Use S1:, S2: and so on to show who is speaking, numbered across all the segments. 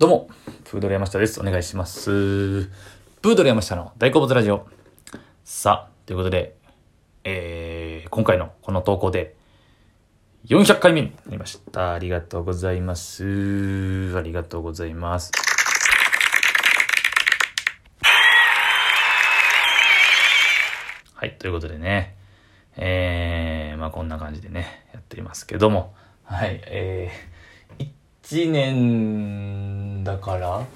S1: どうも、プードル山下です。お願いします。プードル山下の大好物ラジオ。さあ、ということで、えー、今回のこの投稿で、400回目になりました。ありがとうございます。ありがとうございます。はい、ということでね、えー、まあこんな感じでね、やっていますけども、はい、えー、1年だから、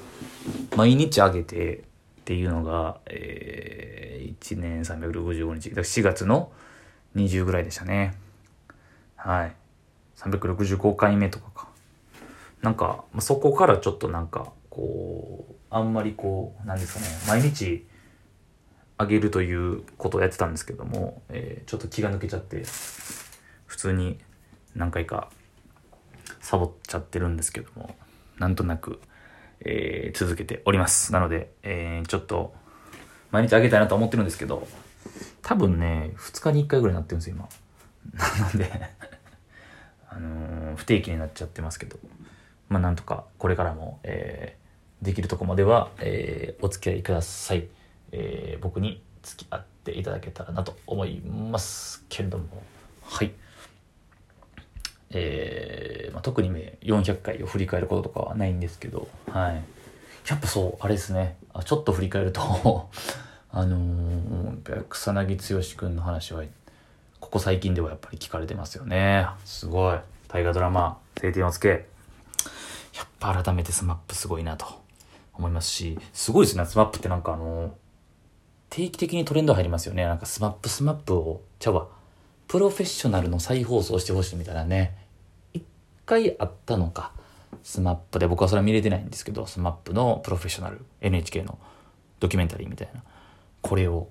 S1: 毎日あげてっていうのが、えー、1年365日、だ4月の20ぐらいでしたね。はい。365回目とかか。なんか、そこからちょっとなんか、こう、あんまりこう、なんですかね、毎日あげるということをやってたんですけども、えーちょっと気が抜けちゃって、普通に何回かサボっちゃってるんですけども、なんとなく、えー続けております。なので、えーちょっと、毎日あげたいなと思ってるんですけど、多分ね、2日に1回ぐらいなってるんですよ、今。なので、あのー不定期になっちゃってますけど、まあなんとかこれからも、えーできるとこまでは、えーお付き合いください。えー僕に付き合っていただけたらなと思いますけれども、はい。えー、特に、400回を振り返ることとかはないんですけど、はい。やっぱそう、あれですね。あちょっと振り返ると、あのー、草薙剛くんの話は、ここ最近ではやっぱり聞かれてますよね。すごい。大河ドラマ、青天を衝け。やっぱ改めて SMAP すごいなと思いますし、すごいですね、 SMAP ってなんかあのー定期的にトレンド入りますよね。なんか SMAP SMAP を、ちゃうわ。プロフェッショナルの再放送してほしいみたいなね。回あったのか。 SMAP で僕はそれは見れてないんですけど、 SMAP のプロフェッショナル、NHK のドキュメンタリーみたいな。これを、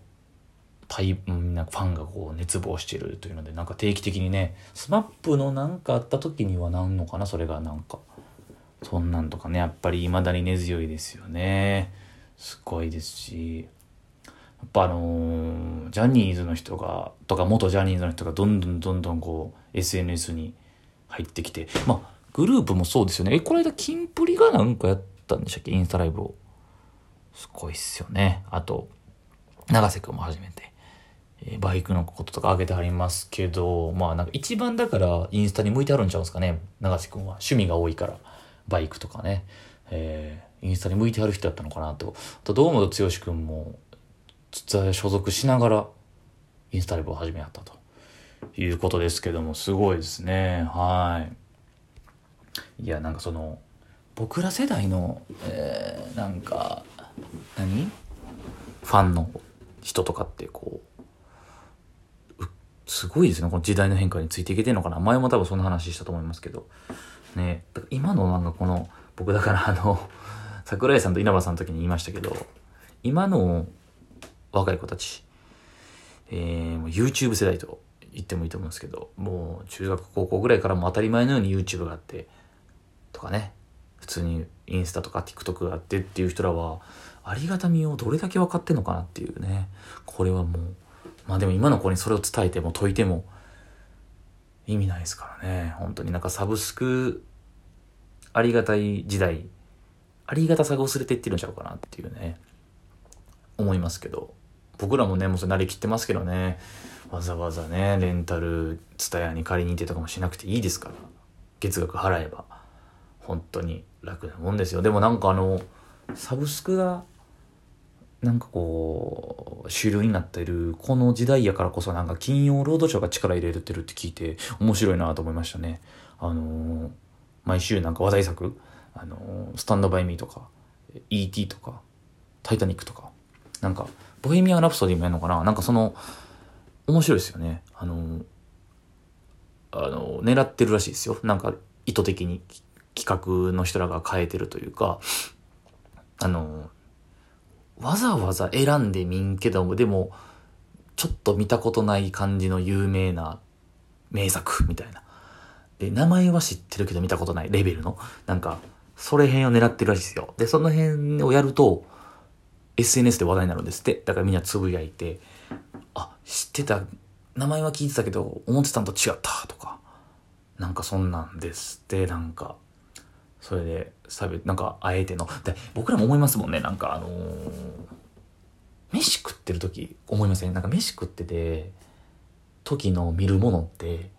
S1: 対、うんなファンがこう熱望してるというので、なんか定期的にね、 SMAP のなんかあった時にはなんのかな、それがなんか。そんなんとかね、やっぱり未だに根強いですよね。すごいですし。やっぱあのージャニーズの人がとか元ジャニーズの人がどんどんどんどんこう SNS に入ってきて。まあグループもそうですよね。えこの間キンプリがなんかやったんでしたっけ？インスタライブを。すごいっすよね。あと永瀬君も初めて、えバイクのこととか挙げてはりますけどまあなんか一番だからインスタに向いてあるんちゃうんですかね？永瀬君は趣味が多いからバイクとかね。えーインスタに向いてある人だったのかなと。あと堂本剛君も実は所属しながらインスタライブを始めやったと。いうことですけどもすごいですね。はい。いやなんかその僕ら世代の、えーなんか何？ファンの人とかってこううすごいですね。この時代の変化についていけてんのかな。前も多分そんな話したと思いますけど。ね。今のなんかこの僕だからあの 桜井さんと稲葉さんの時に言いましたけど今の若い子たち、えー、もう YouTube 世代と言ってもいいと思うんですけど、もう中学高校ぐらいからも当たり前のように YouTube があって、とかね、普通にインスタとか TikTok があってっていう人らは、ありがたみをどれだけ分かってんのかなっていうね。これはもう、まあでも今の子にそれを伝えても解いても意味ないですからね。本当になんかサブスクありがたい時代、ありがたさが薄れていってるんちゃうかなっていうね。思いますけど僕らもねもうそれ慣れきってますけどねわざわざねレンタルツタヤに借りに行ってとかもしなくていいですから。月額払えば。本当に楽なもんですよ。でもなんかあのサブスクがなんかこう主流になってるこの時代やからこそなんか金曜ロードショーが力入れてるって聞いて面白いなと思いましたね。あのー毎週なんか話題作あのースタンドバイミーとか ET とかタイタニックとかなんか、ボヘミアン・ラプソディもやるのかな。なんかその、面白いですよね。あの、あの、狙ってるらしいですよ。なんか、意図的に企画の人らが変えてるというか、あの、わざわざ選んでみんけども、でも、ちょっと見たことない感じの有名な名作みたいな。で、名前は知ってるけど見たことないレベルの、なんか、それ辺を狙ってるらしいですよ。で、その辺をやると、SNS で話題になるんですって。だからみんなつぶやいて、あ、知ってた、名前は聞いてたけど、思ってたんと違ったとか、なんかそんなんですって、なんか、それで差別なんかあえての。で僕らも思いますもんね。なんかあのー飯食ってる時思いません？なんか飯食ってて時の見るものって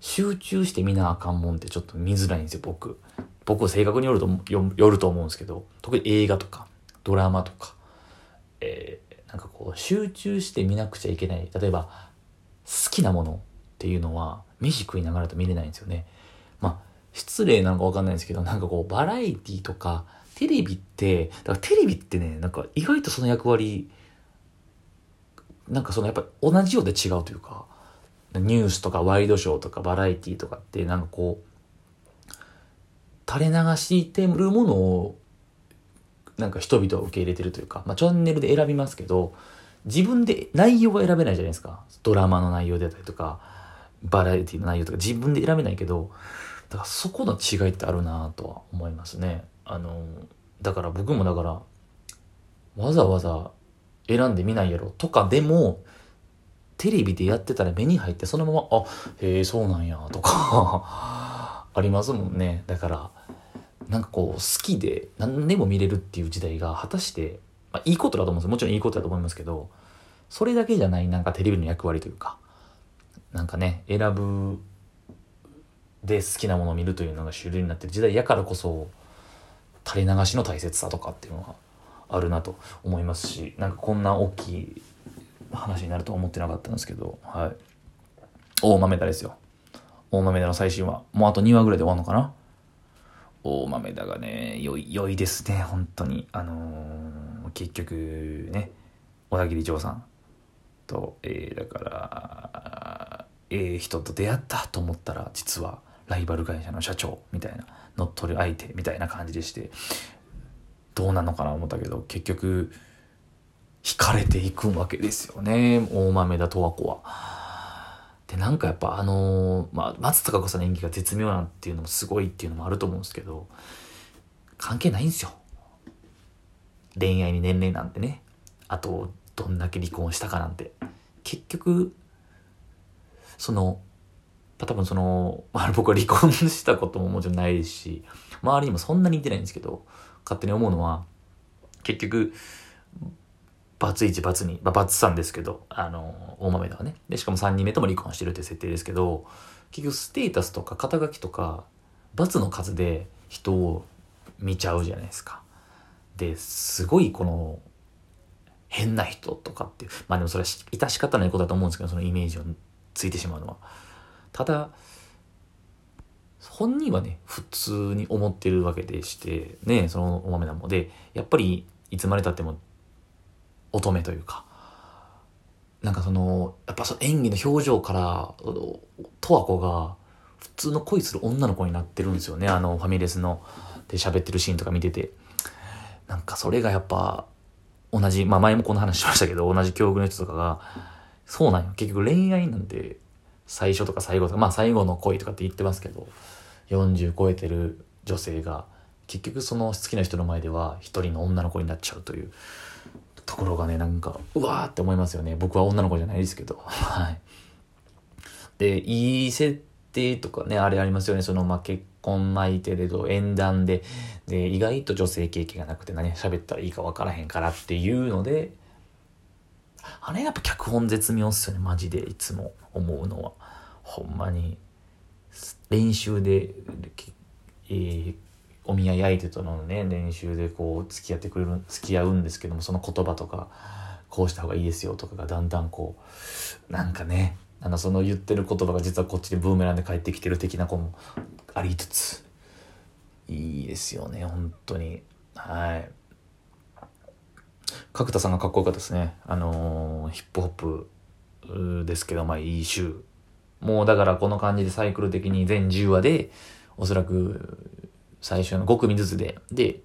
S1: 集中して見なあかんもんってちょっと見づらいんですよ僕。僕は性格によるとよよると思うんですけど特に映画とかドラマとかえなんかこう集中して見なくちゃいけない。例えば好きなものっていうのは飯食いながらと見れないんですよね。まあ失礼なのかわかんないんですけどなんかこうバラエティとかテレビってだからテレビってねなんか意外とその役割なんかそのやっぱり同じようで違うというかニュースとかワイドショーとかバラエティとかってなんかこう垂れ流しててるものをなんか人々は受け入れてるというか、まあ、チャンネルで選びますけど自分で内容は選べないじゃないですか。ドラマの内容であったりとかバラエティの内容とか自分で選べないけどだからそこの違いってあるなとは思いますね。あのだから僕もだからわざわざ選んでみないやろとかでもテレビでやってたら目に入ってそのままあへえそうなんやとか ありますもんね。だからなんかこう好きで何でも見れるっていう時代が果たして、まあ、いいことだと思うんですよ。もちろんいいことだと思いますけどそれだけじゃないなんかテレビの役割というかなんかね選ぶで好きなものを見るというのが主流になってる時代やからこそ垂れ流しの大切さとかっていうのがあるなと思いますしなんかこんな大きい話になるとは思ってなかったんですけどはい。大豆田ですよ。大豆田の最新話。もうあと2話ぐらいで終わるのかな。大豆田がね良い良いですね本当にあのー結局ね小田切丈さんと、えーだからええ人と出会ったと思ったら実はライバル会社の社長みたいな乗っ取る相手みたいな感じでしてどうなのかな思ったけど結局惹かれていくわけですよね大豆田十和子は。でなんかやっぱあのーまあ、松たか子さんの演技が絶妙なんていうのもすごいっていうのもあると思うんですけど関係ないんですよ。恋愛に年齢なんてね。あとどんだけ離婚したかなんて。結局その多分その、まあ、僕は離婚したことももちろんないですし周りにもそんなに似てないんですけど勝手に思うのは結局バツ1バツ2、ま、バツ3ですけどあの大豆田はねでしかも3人目とも離婚してるって設定ですけど結局ステータスとか肩書きとかバツの数で人を見ちゃうじゃないですか。ですごいこの変な人とかっていうまあでもそれは致し方ないことだと思うんですけどそのイメージをついてしまうのは。ただ本人はね普通に思ってるわけでしてねそのお豆なもでやっぱりいつまでたっても乙女というか。なんかそのやっぱその演技の表情から十和子が普通の恋する女の子になってるんですよね。あのファミレスので喋ってるシーンとか見てて。なんかそれがやっぱ同じまあ前もこの話しましたけど同じ境遇の人とかがそうなんよ。結局恋愛なんて最初とか最後とかまあ最後の恋とかって言ってますけど40超えてる女性が結局その好きな人の前では一人の女の子になっちゃうという。ところがねなんかうわーって思いますよね。僕は女の子じゃないですけど。はい。でいい設定とかねあれありますよね。そのまあ結婚相手でと縁談で。で意外と女性経験がなくて何喋ったらいいか分からへんからっていうので。あれやっぱ脚本絶妙っすよね。マジでいつも思うのは。ほんまに練習で、えーお見合い相手とのね練習でこう付き合ってくれる付き合うんですけどもその言葉とかこうした方がいいですよとかがだんだんこうなんかねなんかその言ってる言葉が実はこっちでブーメランで帰ってきてる的な子もありつついいですよね本当に。はい。角田さんがかっこよかったですね。あのーヒップホップですけどまあいい週もうだからこの感じでサイクル的に全10話でおそらく最初の5組ずつで。で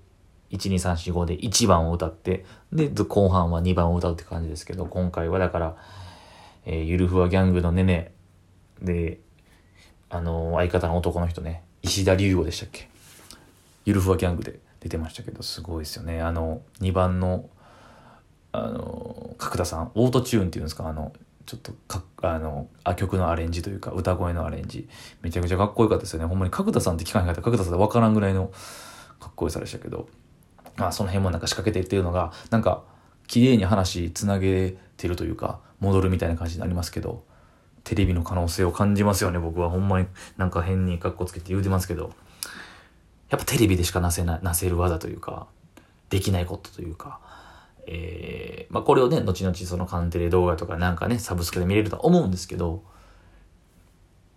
S1: 12345で1番を歌って。で後半は2番を歌うって感じですけど今回はだから、えーゆるふわギャングのねね。であのー相方の男の人ね。石田龍吾でしたっけ？ゆるふわギャングで出てましたけどすごいですよね。あの2番のあの角田さん。オートチューンっていうんですか？あのちょっとかっあの、あ曲のアレンジというか、歌声のアレンジ、めちゃくちゃかっこよかったですよね。ほんまに角田さんって聞かへんかった。角田さんでわからんぐらいのかっこよさでしたけど、まあその辺もなんか仕掛けてっていうのが、なんか、綺麗に話つなげてるというか、戻るみたいな感じになりますけど、テレビの可能性を感じますよね、僕は。ほんまになんか変にカッコつけて言うてますけど、やっぱテレビでしかなせな、なせる技というか、できないことというか、えー、まあこれをね、後々そのカンテレ動画とかなんかね、サブスクで見れるとは思うんですけど、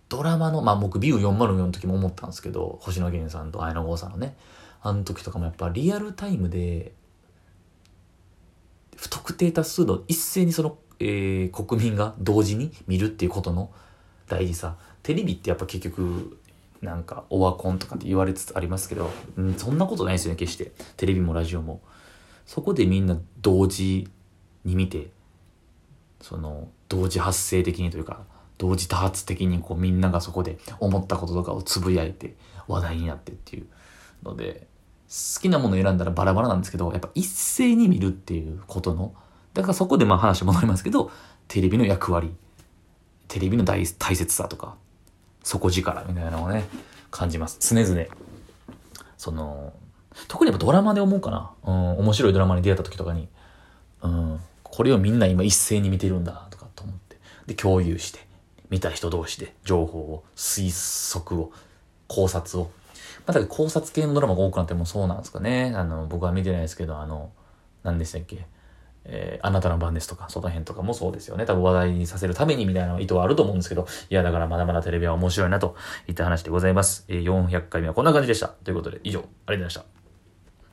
S1: ドラマの、まあ僕ビュー404の時も思ったんですけど、星野源さんと綾野剛さんのね、あの時とかもやっぱリアルタイムで、不特定多数の一斉にその、えー、国民が同時に見るっていうことの大事さ。テレビってやっぱ結局、なんかオワコンとかって言われつつありますけど、うん、そんなことないですよね、決して。テレビもラジオも。そこでみんな同時に見て、その、同時発生的にというか、同時多発的にこうみんながそこで思ったこととかをつぶやいて話題になってっていうので、好きなものを選んだらバラバラなんですけど、やっぱ一斉に見るっていうことの、だからそこでまあ話戻りますけど、テレビの役割、テレビの大大切さとか、底力みたいなのをね、感じます。常々。その、特にやっぱドラマで思うかな。うん、面白いドラマに出会った時とかに、うん、これをみんな今一斉に見てるんだとかと思って。で、共有して、見た人同士で情報を、推測を、考察をまた考察系のドラマが多くなってもそうなんですかね。あの、僕は見てないですけど、あの、何でしたっけ。えー、あなたの番ですとか、その辺とかもそうですよね。多分話題にさせるためにみたいな意図はあると思うんですけど、いや、だからまだまだテレビは面白いなといった話でございます。えー、400回目はこんな感じでした。ということで、以上、ありがとうございました。